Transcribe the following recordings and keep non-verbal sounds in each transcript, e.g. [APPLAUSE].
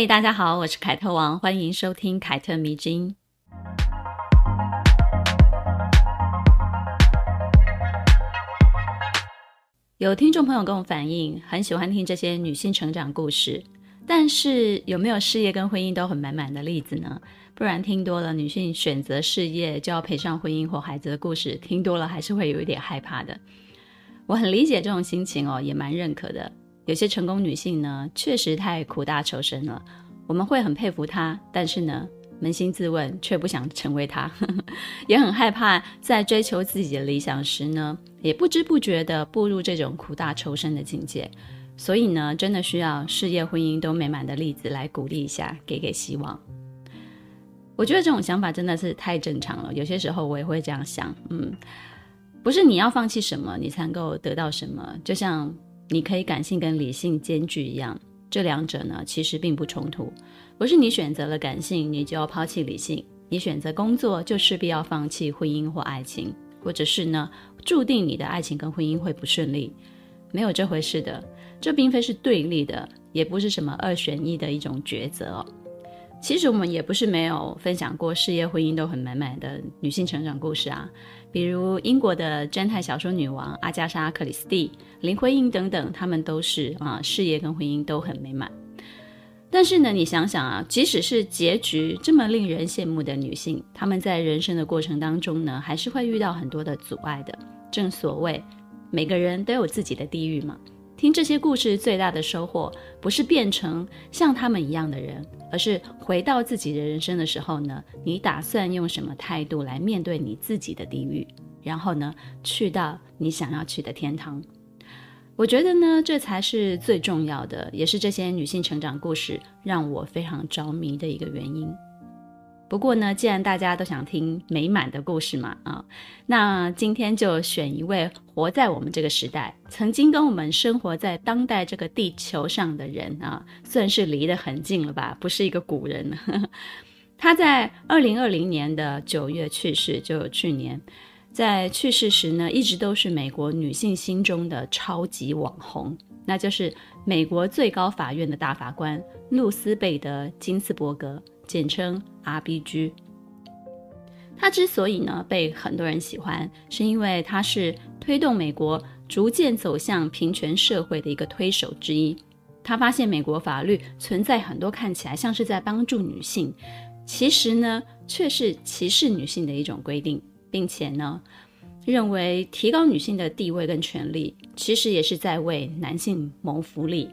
嘿，大家好，我是凯特王，欢迎收听凯特迷之音。有听众朋友跟我反映，很喜欢听这些女性成长故事，但是有没有事业跟婚姻都很满满的例子呢？不然听多了女性选择事业就要赔上婚姻或孩子的故事，听多了还是会有一点害怕的。我很理解这种心情哦，也蛮认可的。有些成功女性呢，确实太苦大仇深了，我们会很佩服他，但是呢，扪心自问，却不想成为他，[LAUGHS] 也很害怕在追求自己的理想时呢，也不知不觉地步入这种苦大仇深的境界。所以呢，真的需要事业、婚姻都美满的例子来鼓励一下，给给希望。我觉得这种想法真的是太正常了。有些时候我也会这样想，嗯，不是你要放弃什么，你才能够得到什么。就像你可以感性跟理性兼具一样。这两者呢，其实并不冲突。不是你选择了感性，你就要抛弃理性；你选择工作，就势必要放弃婚姻或爱情，或者是呢，注定你的爱情跟婚姻会不顺利。没有这回事的，这并非是对立的，也不是什么二选一的一种抉择。其实我们也不是没有分享过事业、婚姻都很满满的女性成长故事啊，比如英国的侦探小说女王阿加莎·克里斯蒂、林徽因等等，她们都是啊，事业跟婚姻都很美满。但是呢，你想想啊，即使是结局这么令人羡慕的女性，她们在人生的过程当中呢，还是会遇到很多的阻碍的。正所谓，每个人都有自己的地狱嘛。听这些故事最大的收获，不是变成像他们一样的人，而是回到自己的人生的时候呢，你打算用什么态度来面对你自己的地狱，然后呢，去到你想要去的天堂。我觉得呢，这才是最重要的，也是这些女性成长故事让我非常着迷的一个原因。不过呢，既然大家都想听美满的故事嘛，啊，那今天就选一位活在我们这个时代，曾经跟我们生活在当代这个地球上的人啊，算是离得很近了吧，不是一个古人。[LAUGHS] 他在二零二零年的九月去世，就去年，在去世时呢，一直都是美国女性心中的超级网红，那就是美国最高法院的大法官露丝贝德·金斯伯格。简称 RBG。他之所以呢被很多人喜欢，是因为他是推动美国逐渐走向平权社会的一个推手之一。他发现美国法律存在很多看起来像是在帮助女性，其实呢却是歧视女性的一种规定，并且呢认为提高女性的地位跟权利，其实也是在为男性谋福利，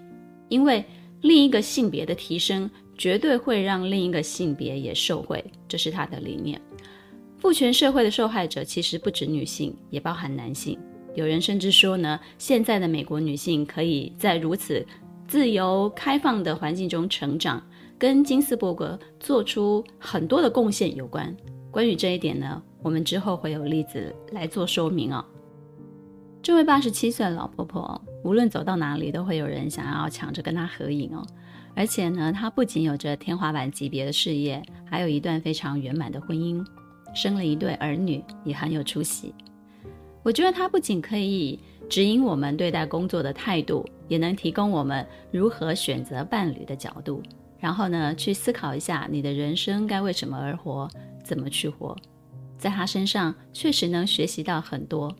因为另一个性别的提升。绝对会让另一个性别也受惠，这是他的理念。父权社会的受害者其实不止女性，也包含男性。有人甚至说呢，现在的美国女性可以在如此自由开放的环境中成长，跟金斯伯格做出很多的贡献有关。关于这一点呢，我们之后会有例子来做说明哦。这位八十七岁的老婆婆，无论走到哪里，都会有人想要抢着跟她合影哦。而且呢，她不仅有着天花板级别的事业，还有一段非常圆满的婚姻，生了一对儿女，也很有出息。我觉得她不仅可以指引我们对待工作的态度，也能提供我们如何选择伴侣的角度，然后呢，去思考一下你的人生该为什么而活，怎么去活。在她身上确实能学习到很多，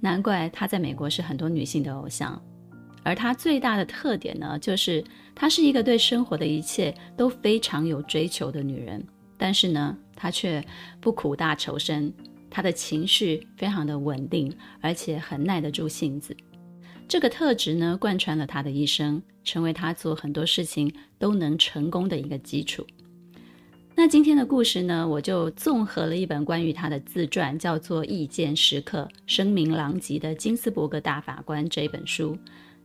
难怪她在美国是很多女性的偶像。而她最大的特点呢，就是她是一个对生活的一切都非常有追求的女人。但是呢，她却不苦大仇深，她的情绪非常的稳定，而且很耐得住性子。这个特质呢，贯穿了她的一生，成为她做很多事情都能成功的一个基础。那今天的故事呢，我就综合了一本关于她的自传，叫做《意见时刻：声名狼藉的金斯伯格大法官》这本书。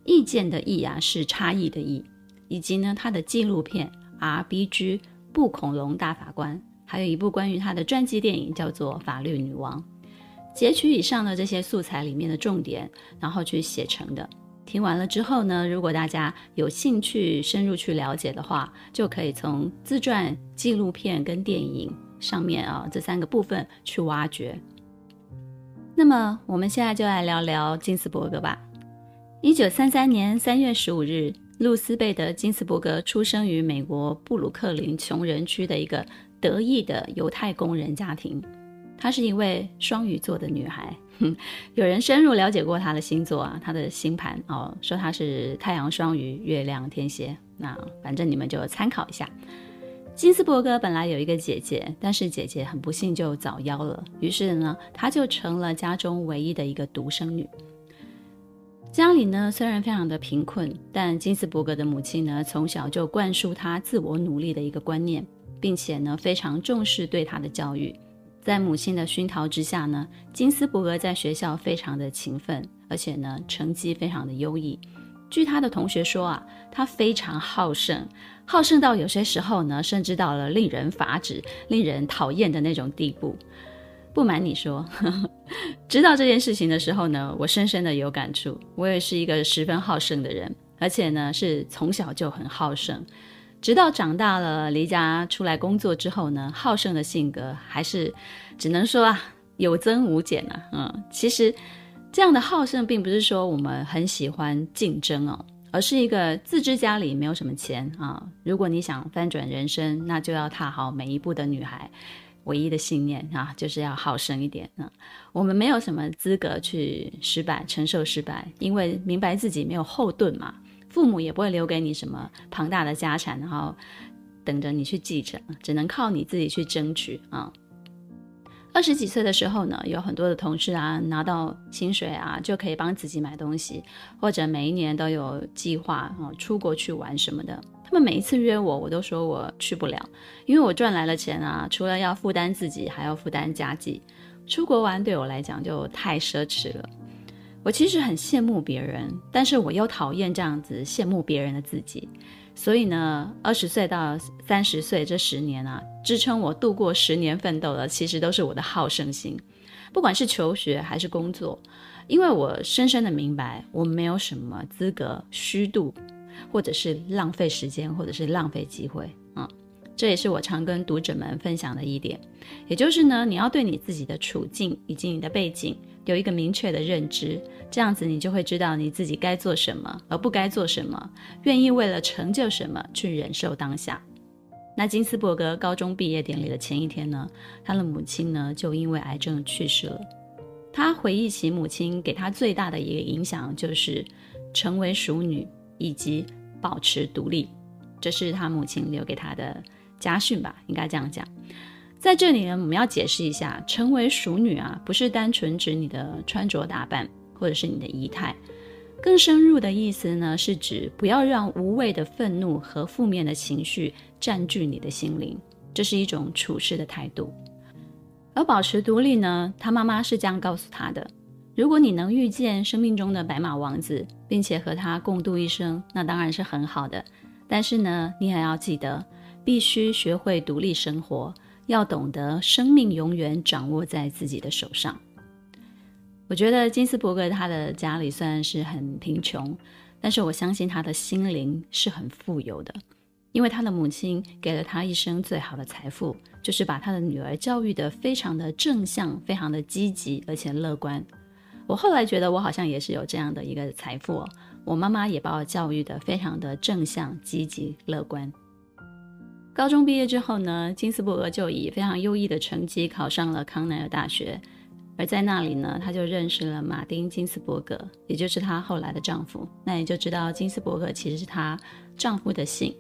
意见的意啊，是差异的异，以及呢，他的纪录片 RBG 不恐龙大法官，还有一部关于他的传记电影叫做《法律女王》，截取以上的这些素材里面的重点，然后去写成的。听完了之后呢，如果大家有兴趣深入去了解的话，就可以从自传、纪录片跟电影上面啊这三个部分去挖掘。那么我们现在就来聊聊金斯伯格吧。一九三三年三月十五日，露丝贝德·金斯伯格出生于美国布鲁克林穷人区的一个德裔的犹太工人家庭。她是一位双鱼座的女孩。有人深入了解过她的星座啊，她的星盘哦，说她是太阳双鱼，月亮天蝎。那反正你们就参考一下。金斯伯格本来有一个姐姐，但是姐姐很不幸就早夭了，于是呢，她就成了家中唯一的一个独生女。家里呢虽然非常的贫困，但金斯伯格的母亲呢从小就灌输他自我努力的一个观念，并且呢非常重视对他的教育。在母亲的熏陶之下呢，金斯伯格在学校非常的勤奋，而且呢成绩非常的优异。据他的同学说啊，他非常好胜，好胜到有些时候呢，甚至到了令人发指、令人讨厌的那种地步。不瞒你说，呵呵，知道这件事情的时候呢，我深深的有感触。我也是一个十分好胜的人，而且呢是从小就很好胜。直到长大了，离家出来工作之后呢，好胜的性格还是只能说啊有增无减啊。嗯，其实这样的好胜并不是说我们很喜欢竞争哦，而是一个自知家里没有什么钱啊。如果你想翻转人生，那就要踏好每一步的女孩，唯一的信念啊，就是要好胜一点啊。我们没有什么资格去失败，承受失败，因为明白自己没有后盾嘛。父母也不会留给你什么庞大的家产，然后等着你去继承，只能靠你自己去争取啊。二十几岁的时候呢，有很多的同事啊，拿到薪水啊，就可以帮自己买东西，或者每一年都有计划啊，出国去玩什么的。他们每一次约我，我都说我去不了，因为我赚来了钱啊，除了要负担自己，还要负担家计。出国玩对我来讲就太奢侈了。我其实很羡慕别人，但是我又讨厌这样子羡慕别人的自己。所以呢，二十岁到三十岁这十年啊，支撑我度过十年奋斗的，其实都是我的好胜心。不管是求学还是工作，因为我深深的明白，我没有什么资格虚度，或者是浪费时间，或者是浪费机会啊。这也是我常跟读者们分享的一点，也就是呢，你要对你自己的处境以及你的背景有一个明确的认知。这样子，你就会知道你自己该做什么，而不该做什么，愿意为了成就什么去忍受当下。那金斯伯格高中毕业典礼的前一天呢，他的母亲呢就因为癌症去世了。他回忆起母亲给他最大的一个影响，就是成为淑女以及保持独立，这是他母亲留给他的家训吧，应该这样讲。在这里呢，我们要解释一下，成为淑女啊，不是单纯指你的穿着打扮。或者是你的仪态，更深入的意思呢，是指不要让无谓的愤怒和负面的情绪占据你的心灵，这是一种处事的态度。而保持独立呢，他妈妈是这样告诉他的：如果你能遇见生命中的白马王子，并且和他共度一生，那当然是很好的。但是呢，你还要记得，必须学会独立生活，要懂得生命永远掌握在自己的手上。我觉得金斯伯格他的家里虽然是很贫穷，但是我相信他的心灵是很富有的，因为他的母亲给了他一生最好的财富，就是把他的女儿教育得非常的正向、非常的积极而且乐观。我后来觉得我好像也是有这样的一个财富哦，我妈妈也把我教育得非常的正向、积极、乐观。高中毕业之后呢，金斯伯格就以非常优异的成绩考上了康奈尔大学。而在那里呢，她就认识了马丁·金斯伯格，也就是她后来的丈夫。那也就知道金斯伯格其实是她丈夫的姓。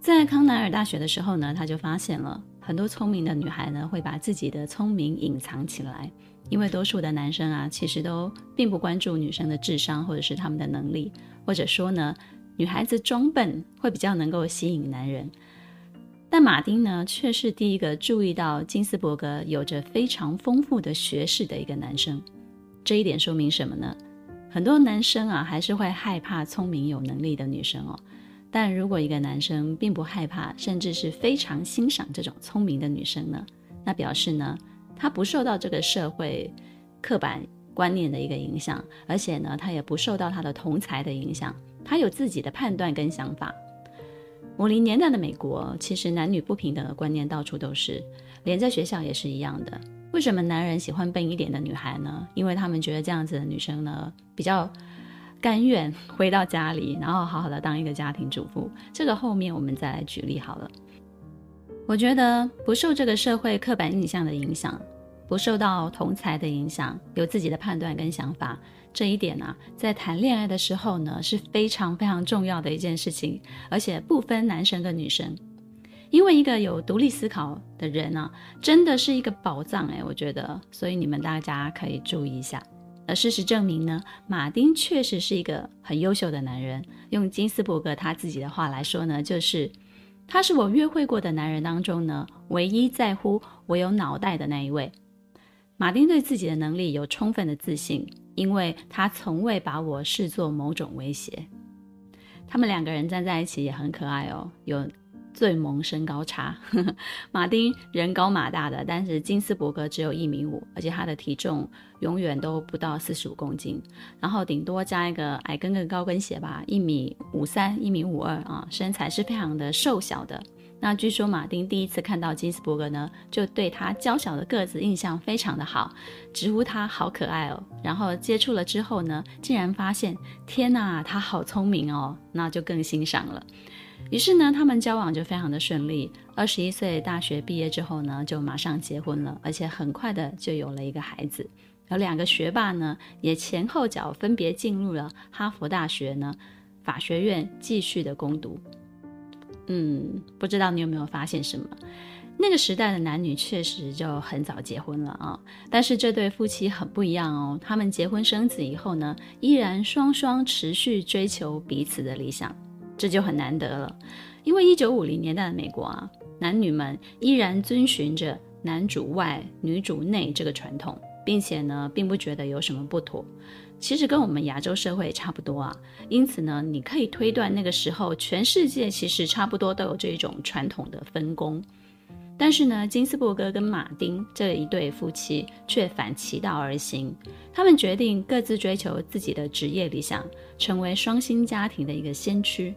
在康奈尔大学的时候呢，她就发现了很多聪明的女孩呢会把自己的聪明隐藏起来，因为多数的男生啊其实都并不关注女生的智商或者是他们的能力，或者说呢，女孩子装笨会比较能够吸引男人。但马丁呢，却是第一个注意到金斯伯格有着非常丰富的学识的一个男生。这一点说明什么呢？很多男生啊，还是会害怕聪明有能力的女生哦。但如果一个男生并不害怕，甚至是非常欣赏这种聪明的女生呢，那表示呢，他不受到这个社会刻板观念的一个影响，而且呢，他也不受到他的同才的影响，他有自己的判断跟想法。五零年代的美国，其实男女不平等的观念到处都是，连在学校也是一样的。为什么男人喜欢笨一点的女孩呢？因为他们觉得这样子的女生呢，比较甘愿回到家里，然后好好的当一个家庭主妇。这个后面我们再来举例好了。我觉得不受这个社会刻板印象的影响。不受到同才的影响，有自己的判断跟想法，这一点呢、啊，在谈恋爱的时候呢，是非常非常重要的一件事情，而且不分男生跟女生，因为一个有独立思考的人呢、真的是一个宝藏哎，我觉得，所以你们大家可以注意一下。而事实证明呢，马丁确实是一个很优秀的男人，用金斯伯格他自己的话来说呢，就是他是我约会过的男人当中呢，唯一在乎我有脑袋的那一位。马丁对自己的能力有充分的自信，因为他从未把我视作某种威胁。他们两个人站在一起也很可爱哦，有最萌身高差。[LAUGHS] 马丁人高马大的，但是金斯伯格只有一米五，而且他的体重永远都不到四十五公斤，然后顶多加一个矮跟跟高跟鞋吧，一米五三、一米五二啊，身材是非常的瘦小的。那据说马丁第一次看到金斯伯格呢，就对他娇小的个子印象非常的好，直呼他好可爱哦。然后接触了之后呢，竟然发现天哪，他好聪明哦，那就更欣赏了。于是呢，他们交往就非常的顺利。二十一岁大学毕业之后呢，就马上结婚了，而且很快的就有了一个孩子。有两个学霸呢，也前后脚分别进入了哈佛大学呢法学院继续的攻读。嗯，不知道你有没有发现什么？那个时代的男女确实就很早结婚了啊，但是这对夫妻很不一样哦。他们结婚生子以后呢，依然双双持续追求彼此的理想，这就很难得了。因为一九五零年代的美国啊，男女们依然遵循着男主外女主内这个传统，并且呢，并不觉得有什么不妥。其实跟我们亚洲社会差不多啊，因此呢，你可以推断那个时候全世界其实差不多都有这种传统的分工。但是呢，金斯伯格跟马丁这一对夫妻却反其道而行，他们决定各自追求自己的职业理想，成为双薪家庭的一个先驱。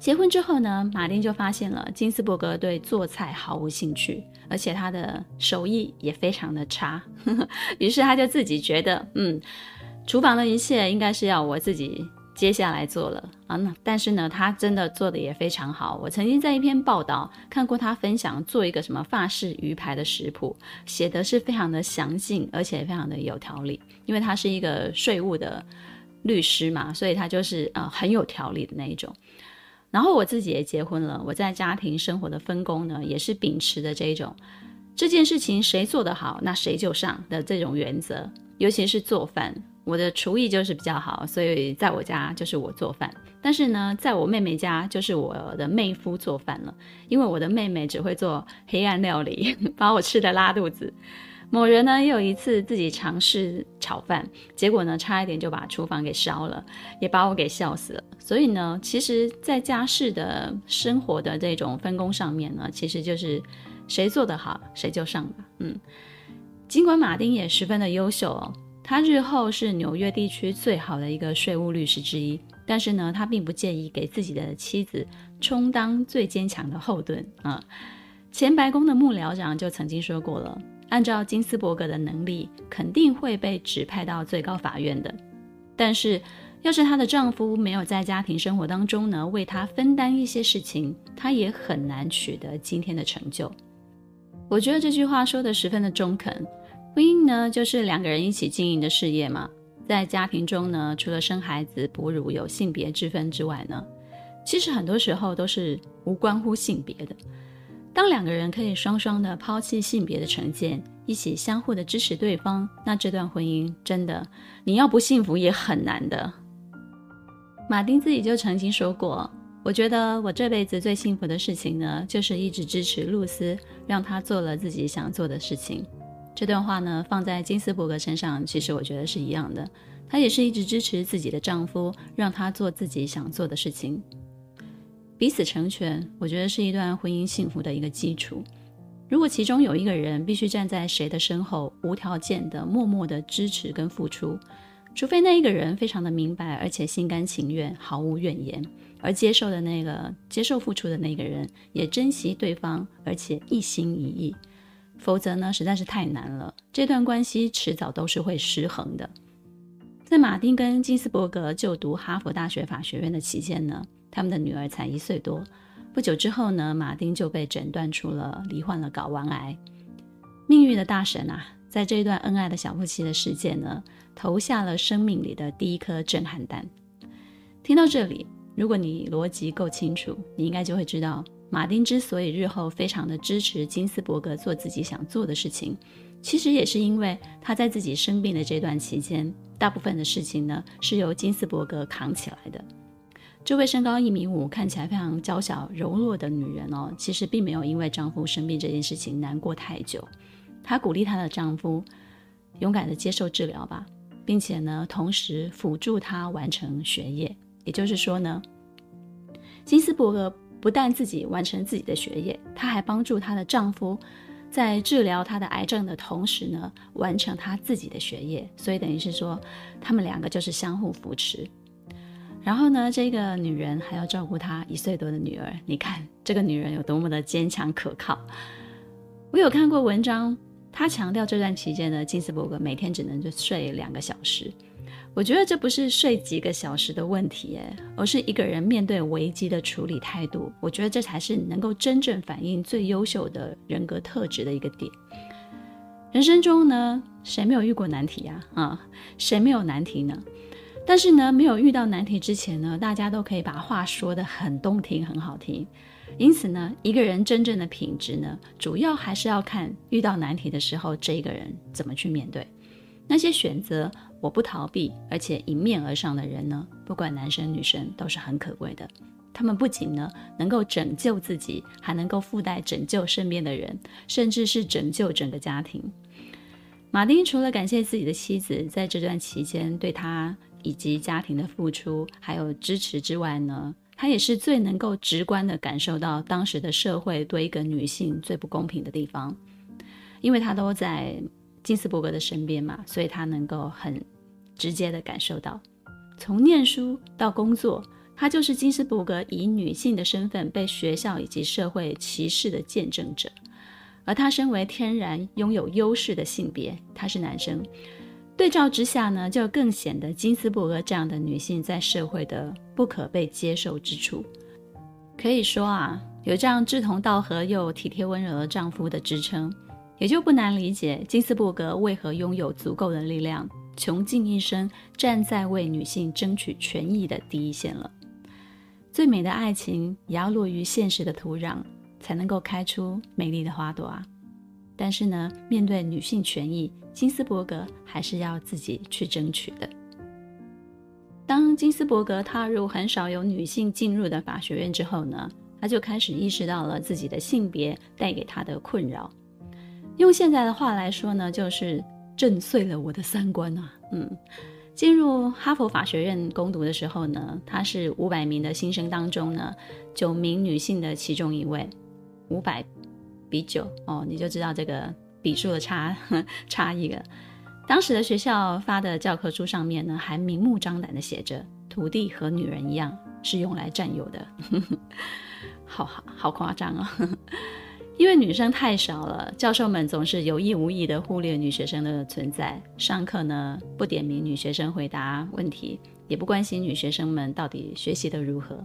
结婚之后呢，马丁就发现了金斯伯格对做菜毫无兴趣，而且他的手艺也非常的差。[LAUGHS] 于是他就自己觉得，嗯，厨房的一切应该是要我自己接下来做了啊。那但是呢，他真的做的也非常好。我曾经在一篇报道看过他分享做一个什么法式鱼排的食谱，写的是非常的详尽，而且非常的有条理。因为他是一个税务的律师嘛，所以他就是呃很有条理的那一种。然后我自己也结婚了，我在家庭生活的分工呢，也是秉持的这一种，这件事情谁做得好，那谁就上的这种原则。尤其是做饭，我的厨艺就是比较好，所以在我家就是我做饭。但是呢，在我妹妹家就是我的妹夫做饭了，因为我的妹妹只会做黑暗料理，[LAUGHS] 把我吃得拉肚子。某人呢，也有一次自己尝试炒饭，结果呢，差一点就把厨房给烧了，也把我给笑死了。所以呢，其实，在家事的生活的这种分工上面呢，其实就是谁做得好，谁就上吧。嗯，尽管马丁也十分的优秀哦，他日后是纽约地区最好的一个税务律师之一，但是呢，他并不介意给自己的妻子充当最坚强的后盾啊。前白宫的幕僚长就曾经说过了。按照金斯伯格的能力，肯定会被指派到最高法院的。但是，要是她的丈夫没有在家庭生活当中呢，为她分担一些事情，她也很难取得今天的成就。我觉得这句话说的十分的中肯。婚姻呢，就是两个人一起经营的事业嘛。在家庭中呢，除了生孩子、哺乳有性别之分之外呢，其实很多时候都是无关乎性别的。当两个人可以双双的抛弃性别的成见，一起相互的支持对方，那这段婚姻真的，你要不幸福也很难的。马丁自己就曾经说过：“我觉得我这辈子最幸福的事情呢，就是一直支持露丝，让她做了自己想做的事情。”这段话呢，放在金斯伯格身上，其实我觉得是一样的。她也是一直支持自己的丈夫，让他做自己想做的事情。彼此成全，我觉得是一段婚姻幸福的一个基础。如果其中有一个人必须站在谁的身后，无条件的、默默的支持跟付出，除非那一个人非常的明白，而且心甘情愿、毫无怨言，而接受的那个接受付出的那个人也珍惜对方，而且一心一意，否则呢，实在是太难了。这段关系迟早都是会失衡的。在马丁跟金斯伯格就读哈佛大学法学院的期间呢，他们的女儿才一岁多。不久之后呢，马丁就被诊断出了罹患了睾丸癌。命运的大神啊，在这一段恩爱的小夫妻的世界呢，投下了生命里的第一颗震撼弹。听到这里，如果你逻辑够清楚，你应该就会知道，马丁之所以日后非常的支持金斯伯格做自己想做的事情，其实也是因为他在自己生病的这段期间，大部分的事情呢，是由金斯伯格扛起来的。这位身高一米五、看起来非常娇小柔弱的女人哦，其实并没有因为丈夫生病这件事情难过太久。她鼓励她的丈夫勇敢地接受治疗吧，并且呢，同时辅助她完成学业。也就是说呢，金斯伯格不但自己完成自己的学业，她还帮助她的丈夫在治疗她的癌症的同时呢，完成她自己的学业。所以等于是说，他们两个就是相互扶持。然后呢，这个女人还要照顾她一岁多的女儿。你看这个女人有多么的坚强可靠。我有看过文章，他强调这段期间呢，金斯伯格每天只能就睡两个小时。我觉得这不是睡几个小时的问题，哎，而是一个人面对危机的处理态度。我觉得这才是能够真正反映最优秀的人格特质的一个点。人生中呢，谁没有遇过难题呀？啊，谁没有难题呢？但是呢，没有遇到难题之前呢，大家都可以把话说得很动听、很好听。因此呢，一个人真正的品质呢，主要还是要看遇到难题的时候，这个人怎么去面对。那些选择我不逃避，而且迎面而上的人呢，不管男生女生，都是很可贵的。他们不仅呢能够拯救自己，还能够附带拯救身边的人，甚至是拯救整个家庭。马丁除了感谢自己的妻子在这段期间对他。以及家庭的付出还有支持之外呢，他也是最能够直观地感受到当时的社会对一个女性最不公平的地方，因为他都在金斯伯格的身边嘛，所以他能够很直接地感受到，从念书到工作，他就是金斯伯格以女性的身份被学校以及社会歧视的见证者，而他身为天然拥有优势的性别，他是男生。对照之下呢，就更显得金斯伯格这样的女性在社会的不可被接受之处。可以说啊，有这样志同道合又体贴温柔的丈夫的支撑，也就不难理解金斯伯格为何拥有足够的力量，穷尽一生站在为女性争取权益的第一线了。最美的爱情也要落于现实的土壤，才能够开出美丽的花朵啊。但是呢，面对女性权益，金斯伯格还是要自己去争取的。当金斯伯格踏入很少有女性进入的法学院之后呢，他就开始意识到了自己的性别带给他的困扰。用现在的话来说呢，就是震碎了我的三观啊！嗯，进入哈佛法学院攻读的时候呢，他是五百名的新生当中呢，九名女性的其中一位，五百比九哦，你就知道这个。笔数的差 [LAUGHS] 差异了。当时的学校发的教科书上面呢，还明目张胆的写着“土地和女人一样是用来占有的”，[LAUGHS] 好好好夸张啊！[LAUGHS] 因为女生太少了，教授们总是有意无意的忽略女学生的存在。上课呢，不点名女学生回答问题，也不关心女学生们到底学习得如何。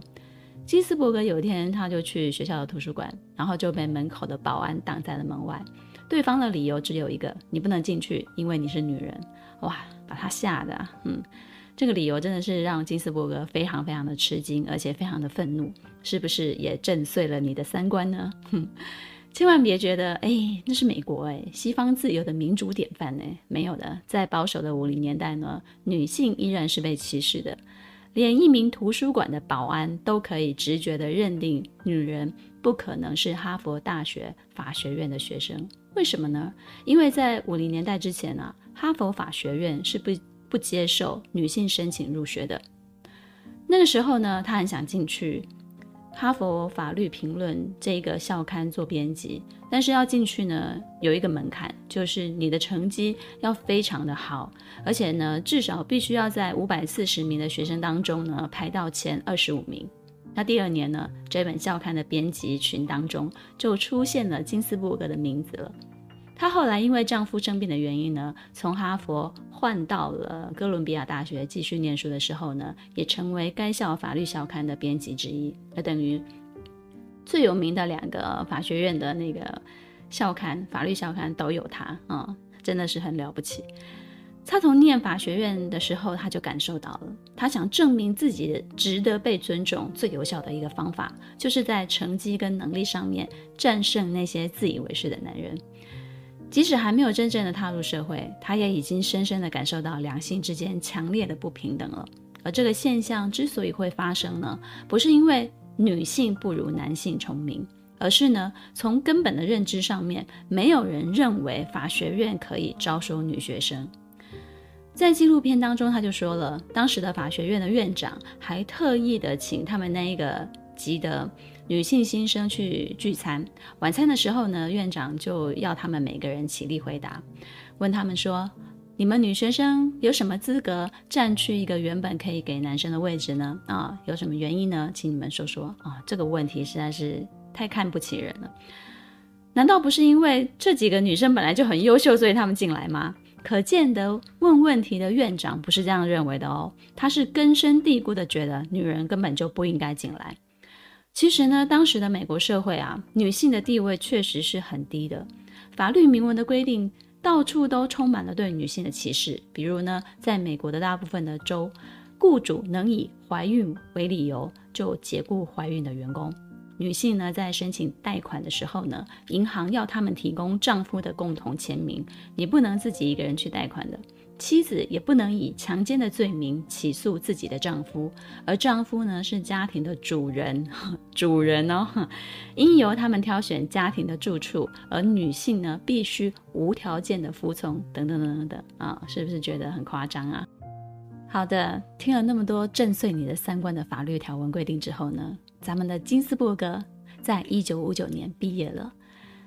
金斯伯格有一天，他就去学校的图书馆，然后就被门口的保安挡在了门外。对方的理由只有一个：你不能进去，因为你是女人。哇，把他吓得，嗯，这个理由真的是让金斯伯格非常非常的吃惊，而且非常的愤怒。是不是也震碎了你的三观呢？哼，千万别觉得，哎，那是美国，哎，西方自由的民主典范，呢，没有的，在保守的五零年代呢，女性依然是被歧视的。连一名图书馆的保安都可以直觉地认定女人不可能是哈佛大学法学院的学生，为什么呢？因为在五零年代之前呢、哈佛法学院是不不接受女性申请入学的。那个时候呢，她很想进去，哈佛法律评论这个校刊做编辑，但是要进去呢，有一个门槛，就是你的成绩要非常的好，而且呢，至少必须要在五百四十名的学生当中呢排到前二十五名。那第二年呢，这本校刊的编辑群当中就出现了金斯伯格的名字了。她后来因为丈夫生病的原因呢，从哈佛换到了哥伦比亚大学继续念书的时候呢，也成为该校法律校刊的编辑之一。那等于最有名的两个法学院的那个校刊，法律校刊都有她啊、真的是很了不起。她从念法学院的时候，她就感受到了，她想证明自己值得被尊重，最有效的一个方法，就是在成绩跟能力上面战胜那些自以为是的男人。即使还没有真正的踏入社会，她也已经深深的感受到两性之间强烈的不平等了。而这个现象之所以会发生呢，不是因为女性不如男性聪明，而是呢，从根本的认知上面，没有人认为法学院可以招收女学生。在纪录片当中，他就说了，当时的法学院的院长还特意的请他们那一个级的。女性新生去聚餐，晚餐的时候呢，院长就要他们每个人起立回答，问他们说：“你们女学生有什么资格占据一个原本可以给男生的位置呢？啊，有什么原因呢？请你们说说啊！这个问题实在是太看不起人了。难道不是因为这几个女生本来就很优秀，所以他们进来吗？可见得问问题的院长不是这样认为的哦，他是根深蒂固的觉得女人根本就不应该进来。”其实呢，当时的美国社会啊，女性的地位确实是很低的。法律明文的规定，到处都充满了对女性的歧视。比如呢，在美国的大部分的州，雇主能以怀孕为理由就解雇怀孕的员工。女性呢，在申请贷款的时候呢，银行要他们提供丈夫的共同签名，你不能自己一个人去贷款的。妻子也不能以强奸的罪名起诉自己的丈夫，而丈夫呢，是家庭的主人，[LAUGHS] 主人哦，应由他们挑选家庭的住处，而女性呢，必须无条件的服从，等等等等等啊，是不是觉得很夸张啊？好的，听了那么多震碎你的三观的法律条文规定之后呢，咱们的金斯伯格在一九五九年毕业了，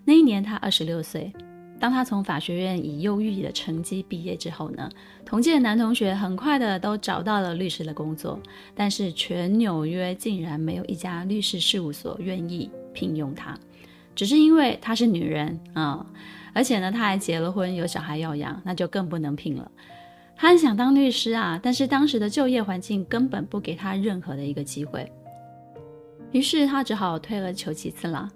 那一年他二十六岁。当他从法学院以优异的成绩毕业之后呢，同届的男同学很快的都找到了律师的工作，但是全纽约竟然没有一家律师事务所愿意聘用他，只是因为她是女人啊、而且呢，他还结了婚，有小孩要养，那就更不能聘了。他很想当律师啊，但是当时的就业环境根本不给他任何的一个机会，于是他只好退而求其次了。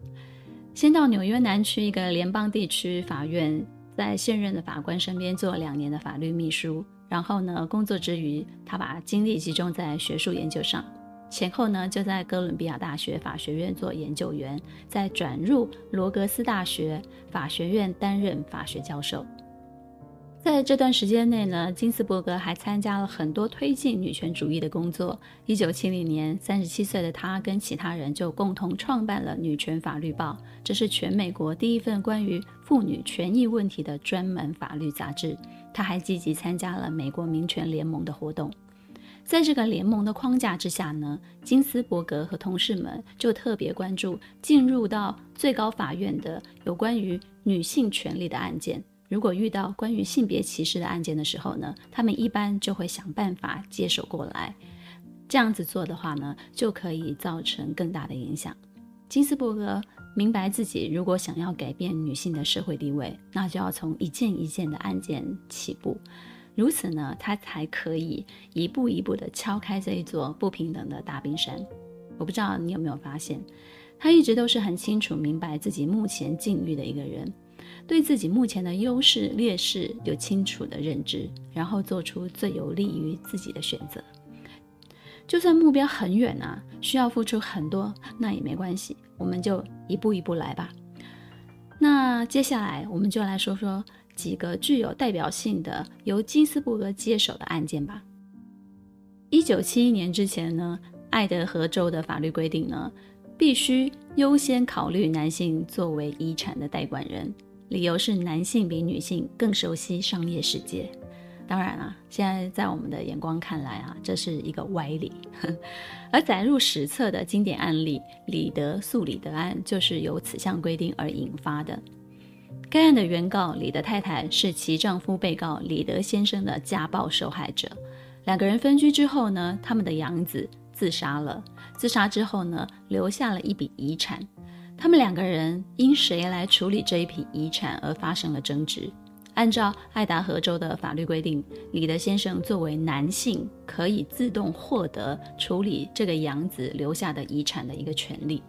先到纽约南区一个联邦地区法院，在现任的法官身边做两年的法律秘书，然后呢，工作之余，他把精力集中在学术研究上。前后呢，就在哥伦比亚大学法学院做研究员，再转入罗格斯大学法学院担任法学教授。在这段时间内呢，金斯伯格还参加了很多推进女权主义的工作。一九七零年，三十七岁的她跟其他人就共同创办了《女权法律报》，这是全美国第一份关于妇女权益问题的专门法律杂志。她还积极参加了美国民权联盟的活动。在这个联盟的框架之下呢，金斯伯格和同事们就特别关注进入到最高法院的有关于女性权利的案件。如果遇到关于性别歧视的案件的时候呢，他们一般就会想办法接手过来。这样子做的话呢，就可以造成更大的影响。金斯伯格明白自己如果想要改变女性的社会地位，那就要从一件一件的案件起步。如此呢，他才可以一步一步地敲开这一座不平等的大冰山。我不知道你有没有发现，他一直都是很清楚明白自己目前境遇的一个人。对自己目前的优势劣势有清楚的认知，然后做出最有利于自己的选择。就算目标很远啊，需要付出很多，那也没关系，我们就一步一步来吧。那接下来我们就来说说几个具有代表性的由金斯伯格接手的案件吧。一九七一年之前呢，爱德荷州的法律规定呢，必须优先考虑男性作为遗产的代管人。理由是男性比女性更熟悉商业世界，当然啊，现在在我们的眼光看来啊，这是一个歪理。[LAUGHS] 而载入史册的经典案例李德诉李德案，就是由此项规定而引发的。该案的原告李德太太是其丈夫被告李德先生的家暴受害者。两个人分居之后呢，他们的养子自杀了。自杀之后呢，留下了一笔遗产。他们两个人因谁来处理这一笔遗产而发生了争执。按照爱达荷州的法律规定，李德先生作为男性，可以自动获得处理这个养子留下的遗产的一个权利。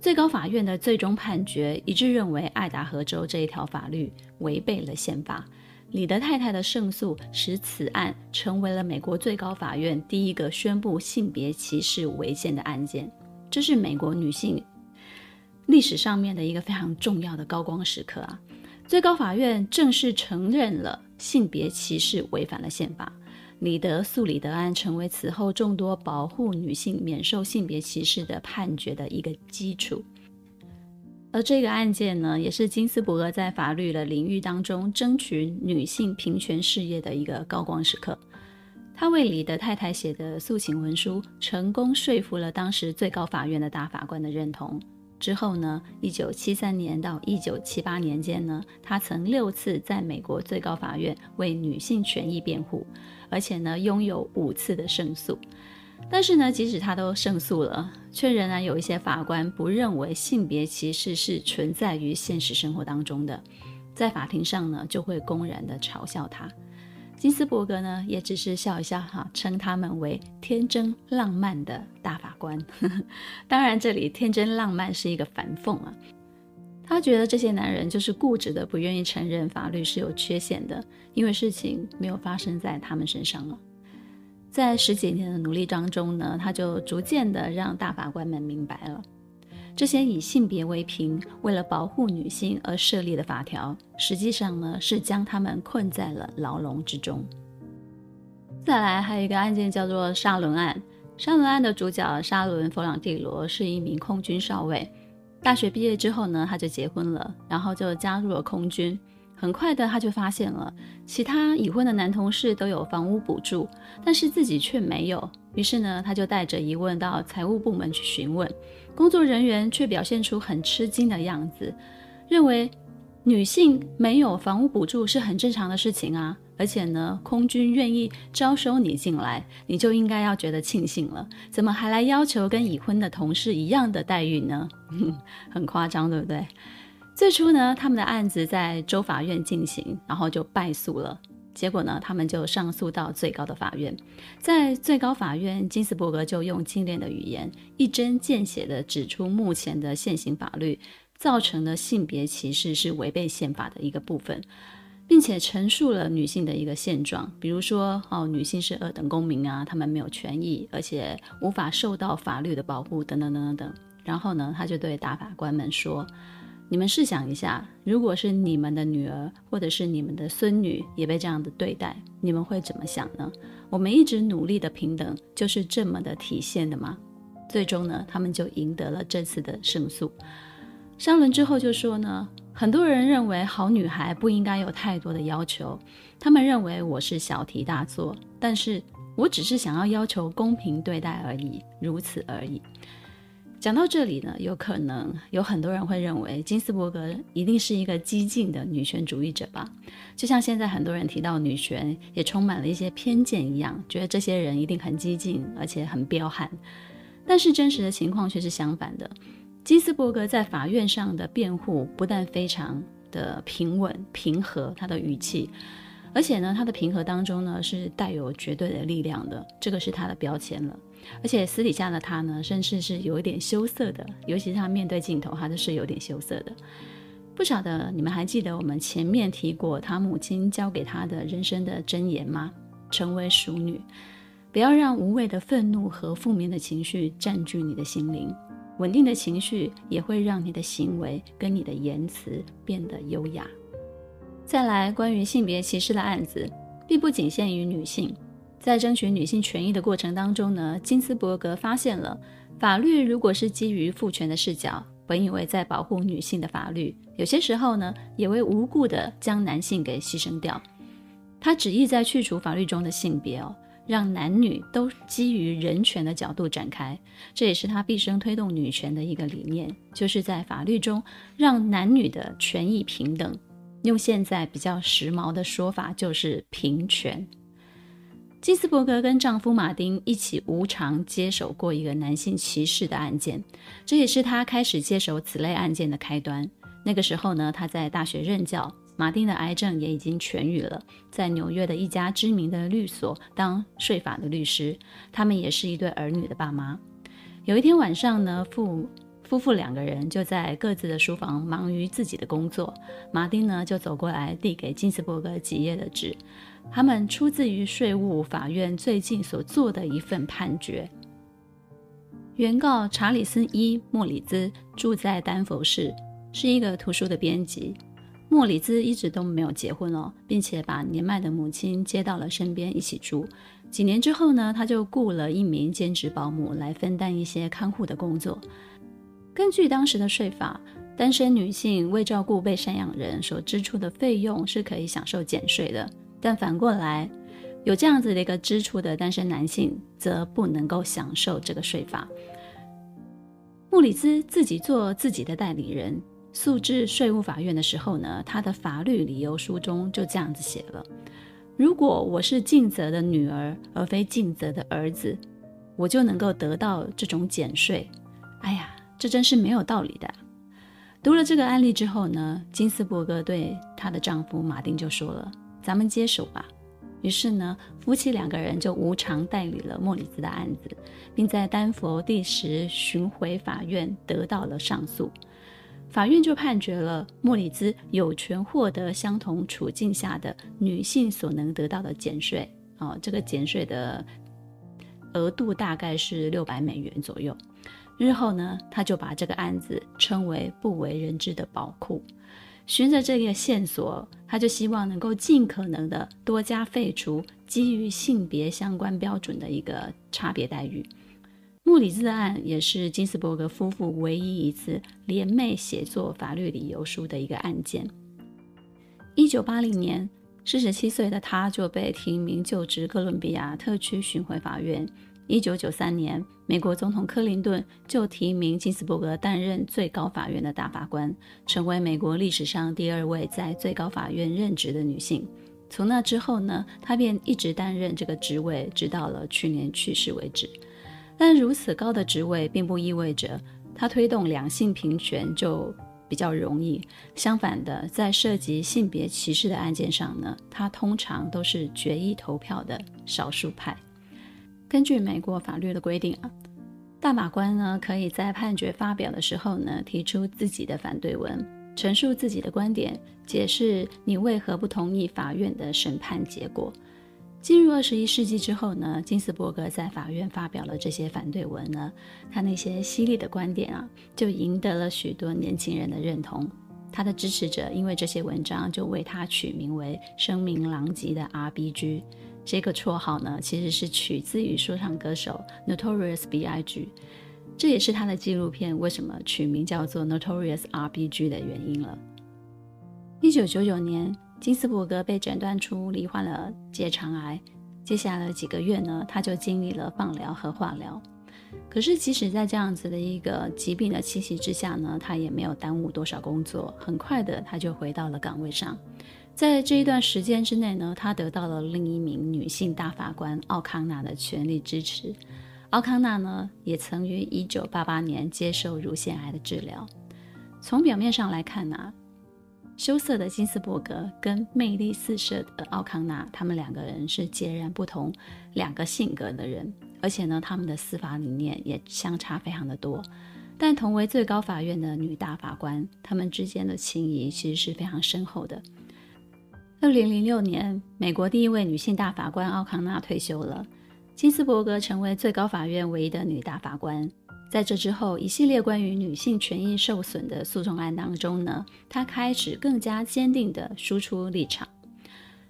最高法院的最终判决一致认为，爱达荷州这一条法律违背了宪法。李德太太的胜诉使此案成为了美国最高法院第一个宣布性别歧视违宪的案件。这是美国女性历史上面的一个非常重要的高光时刻啊！最高法院正式承认了性别歧视违反了宪法，李德诉李德案成为此后众多保护女性免受性别歧视的判决的一个基础。而这个案件呢，也是金斯伯格在法律的领域当中争取女性平权事业的一个高光时刻。他为李德太太写的诉请文书，成功说服了当时最高法院的大法官的认同。之后呢，一九七三年到一九七八年间呢，他曾六次在美国最高法院为女性权益辩护，而且呢，拥有五次的胜诉。但是呢，即使他都胜诉了，却仍然有一些法官不认为性别歧视是存在于现实生活当中的，在法庭上呢，就会公然的嘲笑他。金斯伯格呢，也只是笑一笑哈，称他们为天真浪漫的大法官。[LAUGHS] 当然，这里天真浪漫是一个反讽啊。他觉得这些男人就是固执的，不愿意承认法律是有缺陷的，因为事情没有发生在他们身上了。在十几年的努力当中呢，他就逐渐的让大法官们明白了。这些以性别为凭、为了保护女性而设立的法条，实际上呢是将他们困在了牢笼之中。再来，还有一个案件叫做沙伦案。沙伦案的主角沙伦·弗朗蒂罗是一名空军少尉。大学毕业之后呢，他就结婚了，然后就加入了空军。很快的，他就发现了其他已婚的男同事都有房屋补助，但是自己却没有。于是呢，他就带着疑问到财务部门去询问，工作人员却表现出很吃惊的样子，认为女性没有房屋补助是很正常的事情啊，而且呢，空军愿意招收你进来，你就应该要觉得庆幸了，怎么还来要求跟已婚的同事一样的待遇呢？[LAUGHS] 很夸张，对不对？最初呢，他们的案子在州法院进行，然后就败诉了。结果呢，他们就上诉到最高的法院。在最高法院，金斯伯格就用精炼的语言，一针见血地指出，目前的现行法律造成的性别歧视是违背宪法的一个部分，并且陈述了女性的一个现状，比如说，哦，女性是二等公民啊，她们没有权益，而且无法受到法律的保护，等等等等等。然后呢，他就对大法官们说。你们试想一下，如果是你们的女儿或者是你们的孙女也被这样的对待，你们会怎么想呢？我们一直努力的平等就是这么的体现的吗？最终呢，他们就赢得了这次的胜诉。沙伦之后就说呢，很多人认为好女孩不应该有太多的要求，他们认为我是小题大做，但是我只是想要要求公平对待而已，如此而已。讲到这里呢，有可能有很多人会认为金斯伯格一定是一个激进的女权主义者吧？就像现在很多人提到女权，也充满了一些偏见一样，觉得这些人一定很激进，而且很彪悍。但是真实的情况却是相反的。金斯伯格在法院上的辩护不但非常的平稳平和，他的语气，而且呢，他的平和当中呢是带有绝对的力量的，这个是他的标签了。而且私底下的他呢，甚至是有一点羞涩的，尤其是他面对镜头，他都是有点羞涩的。不晓得你们还记得我们前面提过他母亲教给他的人生的箴言吗？成为淑女，不要让无谓的愤怒和负面的情绪占据你的心灵。稳定的情绪也会让你的行为跟你的言辞变得优雅。再来，关于性别歧视的案子，并不仅限于女性。在争取女性权益的过程当中呢，金斯伯格发现了，法律如果是基于父权的视角，本以为在保护女性的法律，有些时候呢，也会无故的将男性给牺牲掉。他旨意在去除法律中的性别哦，让男女都基于人权的角度展开。这也是他毕生推动女权的一个理念，就是在法律中让男女的权益平等。用现在比较时髦的说法，就是平权。金斯伯格跟丈夫马丁一起无偿接手过一个男性歧视的案件，这也是他开始接手此类案件的开端。那个时候呢，他在大学任教，马丁的癌症也已经痊愈了，在纽约的一家知名的律所当税法的律师。他们也是一对儿女的爸妈。有一天晚上呢，父夫妇两个人就在各自的书房忙于自己的工作，马丁呢就走过来递给金斯伯格几页的纸。他们出自于税务法院最近所做的一份判决。原告查理森伊·莫里兹住在丹佛市，是一个图书的编辑。莫里兹一直都没有结婚哦，并且把年迈的母亲接到了身边一起住。几年之后呢，他就雇了一名兼职保姆来分担一些看护的工作。根据当时的税法，单身女性为照顾被赡养人所支出的费用是可以享受减税的。但反过来，有这样子的一个支出的单身男性，则不能够享受这个税法。穆里兹自己做自己的代理人，诉至税务法院的时候呢，他的法律理由书中就这样子写了：如果我是尽责的女儿，而非尽责的儿子，我就能够得到这种减税。哎呀，这真是没有道理的。读了这个案例之后呢，金斯伯格对她的丈夫马丁就说了。咱们接手吧。于是呢，夫妻两个人就无偿代理了莫里兹的案子，并在丹佛第十巡回法院得到了上诉。法院就判决了莫里兹有权获得相同处境下的女性所能得到的减税。哦，这个减税的额度大概是六百美元左右。日后呢，他就把这个案子称为不为人知的宝库。循着这个线索，他就希望能够尽可能的多加废除基于性别相关标准的一个差别待遇。穆里兹的案也是金斯伯格夫妇唯一一次联袂写作法律理由书的一个案件。一九八零年，四十七岁的他就被提名就职哥伦比亚特区巡回法院。一九九三年，美国总统克林顿就提名金斯伯格担任最高法院的大法官，成为美国历史上第二位在最高法院任职的女性。从那之后呢，她便一直担任这个职位，直到了去年去世为止。但如此高的职位，并不意味着她推动两性平权就比较容易。相反的，在涉及性别歧视的案件上呢，她通常都是决议投票的少数派。根据美国法律的规定啊，大法官呢可以在判决发表的时候呢提出自己的反对文，陈述自己的观点，解释你为何不同意法院的审判结果。进入二十一世纪之后呢，金斯伯格在法院发表了这些反对文呢，他那些犀利的观点啊，就赢得了许多年轻人的认同。他的支持者因为这些文章，就为他取名为“声名狼藉的 RBG”。这个绰号呢，其实是取自于说唱歌手 Notorious B.I.G.，这也是他的纪录片为什么取名叫做 Notorious R.B.G. 的原因了。一九九九年，金斯伯格被诊断出罹患了结肠癌，接下来几个月呢，他就经历了放疗和化疗。可是，即使在这样子的一个疾病的侵袭之下呢，他也没有耽误多少工作，很快的他就回到了岗位上。在这一段时间之内呢，他得到了另一名女性大法官奥康纳的全力支持。奥康纳呢，也曾于1988年接受乳腺癌的治疗。从表面上来看呢、羞涩的金斯伯格跟魅力四射的奥康纳，他们两个人是截然不同两个性格的人，而且呢，他们的司法理念也相差非常的多。但同为最高法院的女大法官，他们之间的情谊其实是非常深厚的。二零零六年，美国第一位女性大法官奥康纳退休了，金斯伯格成为最高法院唯一的女大法官。在这之后，一系列关于女性权益受损的诉讼案当中呢，她开始更加坚定地输出立场。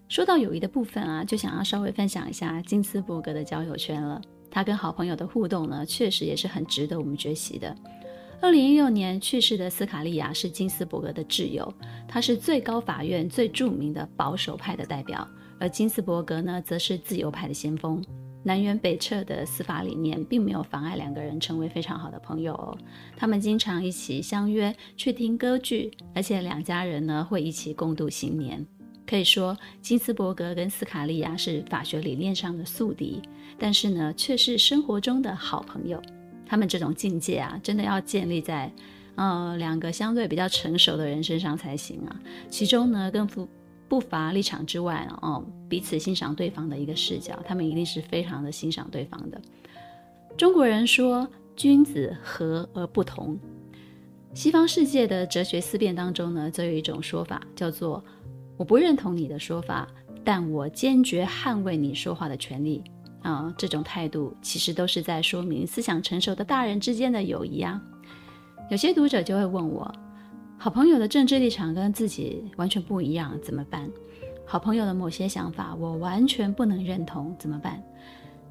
说到友谊的部分啊，就想要稍微分享一下金斯伯格的交友圈了。她跟好朋友的互动呢，确实也是很值得我们学习的。二零一六年去世的斯卡利亚是金斯伯格的挚友，他是最高法院最著名的保守派的代表，而金斯伯格呢，则是自由派的先锋。南辕北辙的司法理念并没有妨碍两个人成为非常好的朋友哦。他们经常一起相约去听歌剧，而且两家人呢会一起共度新年。可以说，金斯伯格跟斯卡利亚是法学理念上的宿敌，但是呢，却是生活中的好朋友。他们这种境界啊，真的要建立在呃两个相对比较成熟的人身上才行啊。其中呢，更富。不乏立场之外哦，彼此欣赏对方的一个视角，他们一定是非常的欣赏对方的。中国人说君子和而不同，西方世界的哲学思辨当中呢，则有一种说法叫做我不认同你的说法，但我坚决捍卫你说话的权利啊、这种态度其实都是在说明思想成熟的大人之间的友谊啊。有些读者就会问我。好朋友的政治立场跟自己完全不一样，怎么办？好朋友的某些想法我完全不能认同，怎么办？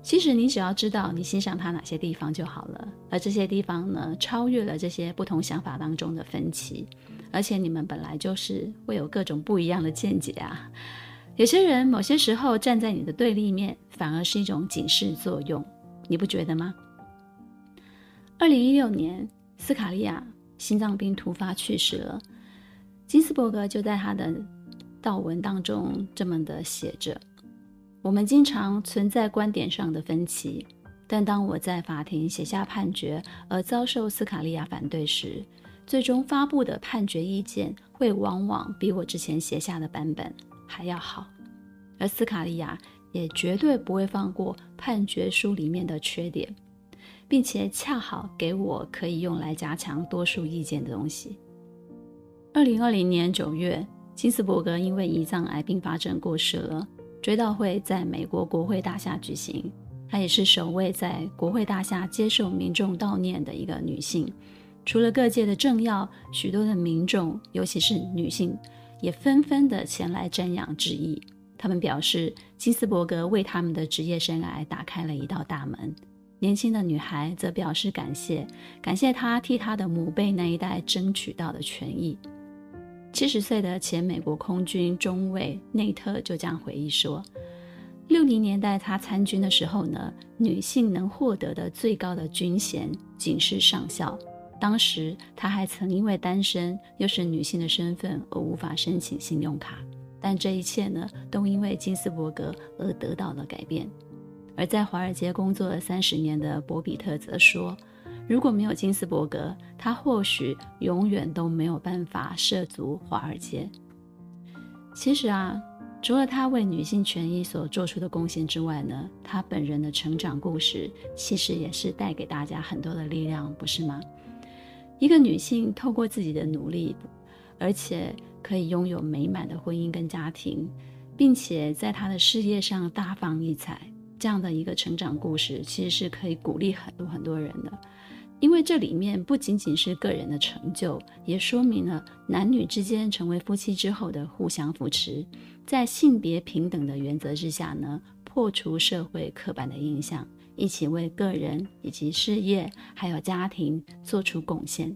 其实你只要知道你欣赏他哪些地方就好了，而这些地方呢，超越了这些不同想法当中的分歧，而且你们本来就是会有各种不一样的见解啊。有些人某些时候站在你的对立面，反而是一种警示作用，你不觉得吗？二零一六年，斯卡利亚。心脏病突发去世了，金斯伯格就在他的悼文当中这么的写着：“我们经常存在观点上的分歧，但当我在法庭写下判决而遭受斯卡利亚反对时，最终发布的判决意见会往往比我之前写下的版本还要好，而斯卡利亚也绝对不会放过判决书里面的缺点。”并且恰好给我可以用来加强多数意见的东西。二零二零年九月，金斯伯格因为胰脏癌并发症过世了。追悼会在美国国会大厦举行，她也是首位在国会大厦接受民众悼念的一个女性。除了各界的政要，许多的民众，尤其是女性，也纷纷的前来瞻仰致意。他们表示，金斯伯格为他们的职业生涯打开了一道大门。年轻的女孩则表示感谢，感谢她替她的母辈那一代争取到的权益。七十岁的前美国空军中尉内特就这样回忆说：“六零年代他参军的时候呢，女性能获得的最高的军衔仅是上校。当时他还曾因为单身又是女性的身份而无法申请信用卡，但这一切呢，都因为金斯伯格而得到了改变。”而在华尔街工作了三十年的博比特则说：“如果没有金斯伯格，他或许永远都没有办法涉足华尔街。”其实啊，除了他为女性权益所做出的贡献之外呢，他本人的成长故事其实也是带给大家很多的力量，不是吗？一个女性透过自己的努力，而且可以拥有美满的婚姻跟家庭，并且在他的事业上大放异彩。这样的一个成长故事，其实是可以鼓励很多很多人的，因为这里面不仅仅是个人的成就，也说明了男女之间成为夫妻之后的互相扶持，在性别平等的原则之下呢，破除社会刻板的印象，一起为个人以及事业还有家庭做出贡献。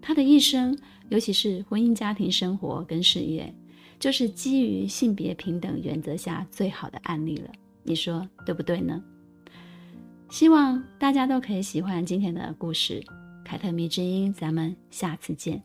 他的一生，尤其是婚姻家庭生活跟事业就是基于性别平等原则下最好的案例了。你说对不对呢？希望大家都可以喜欢今天的故事。凯特迷之音咱们下次见。